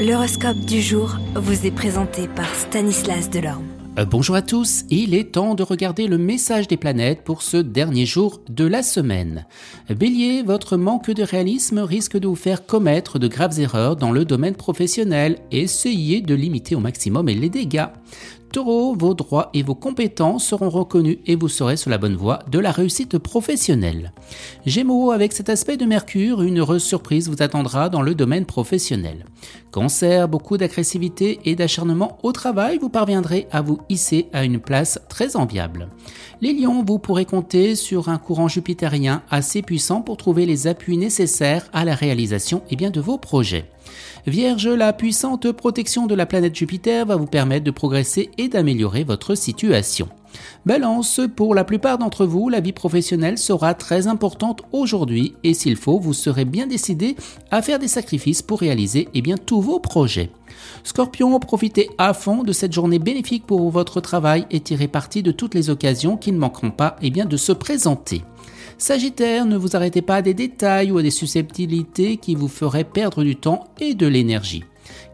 L'horoscope du jour vous est présenté par Stanislas Delorme. Euh, bonjour à tous, il est temps de regarder le message des planètes pour ce dernier jour de la semaine. Bélier, votre manque de réalisme risque de vous faire commettre de graves erreurs dans le domaine professionnel. Essayez de limiter au maximum les dégâts. Taureau, vos droits et vos compétences seront reconnus et vous serez sur la bonne voie de la réussite professionnelle. Gémeaux, avec cet aspect de Mercure, une heureuse surprise vous attendra dans le domaine professionnel. Cancer, beaucoup d'agressivité et d'acharnement au travail, vous parviendrez à vous hisser à une place très enviable. Les lions, vous pourrez compter sur un courant jupitérien assez puissant pour trouver les appuis nécessaires à la réalisation eh bien, de vos projets. Vierge, la puissante protection de la planète Jupiter va vous permettre de progresser et d'améliorer votre situation. Balance, pour la plupart d'entre vous, la vie professionnelle sera très importante aujourd'hui et s'il faut, vous serez bien décidé à faire des sacrifices pour réaliser eh bien, tous vos projets. Scorpion, profitez à fond de cette journée bénéfique pour votre travail et tirez parti de toutes les occasions qui ne manqueront pas eh bien, de se présenter. Sagittaire, ne vous arrêtez pas à des détails ou à des susceptibilités qui vous feraient perdre du temps et de l'énergie.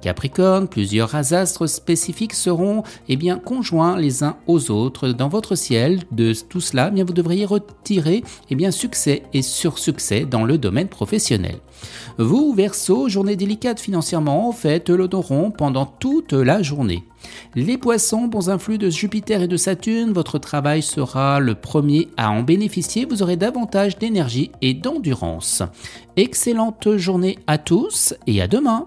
Capricorne, plusieurs astres spécifiques seront eh conjoints les uns aux autres dans votre ciel. De tout cela, eh bien, vous devriez retirer eh bien, succès et sursuccès dans le domaine professionnel. Vous, Verseau, journée délicate financièrement, faites l'odoron pendant toute la journée. Les poissons, bons influx de Jupiter et de Saturne, votre travail sera le premier à en bénéficier, vous aurez davantage d'énergie et d'endurance. Excellente journée à tous et à demain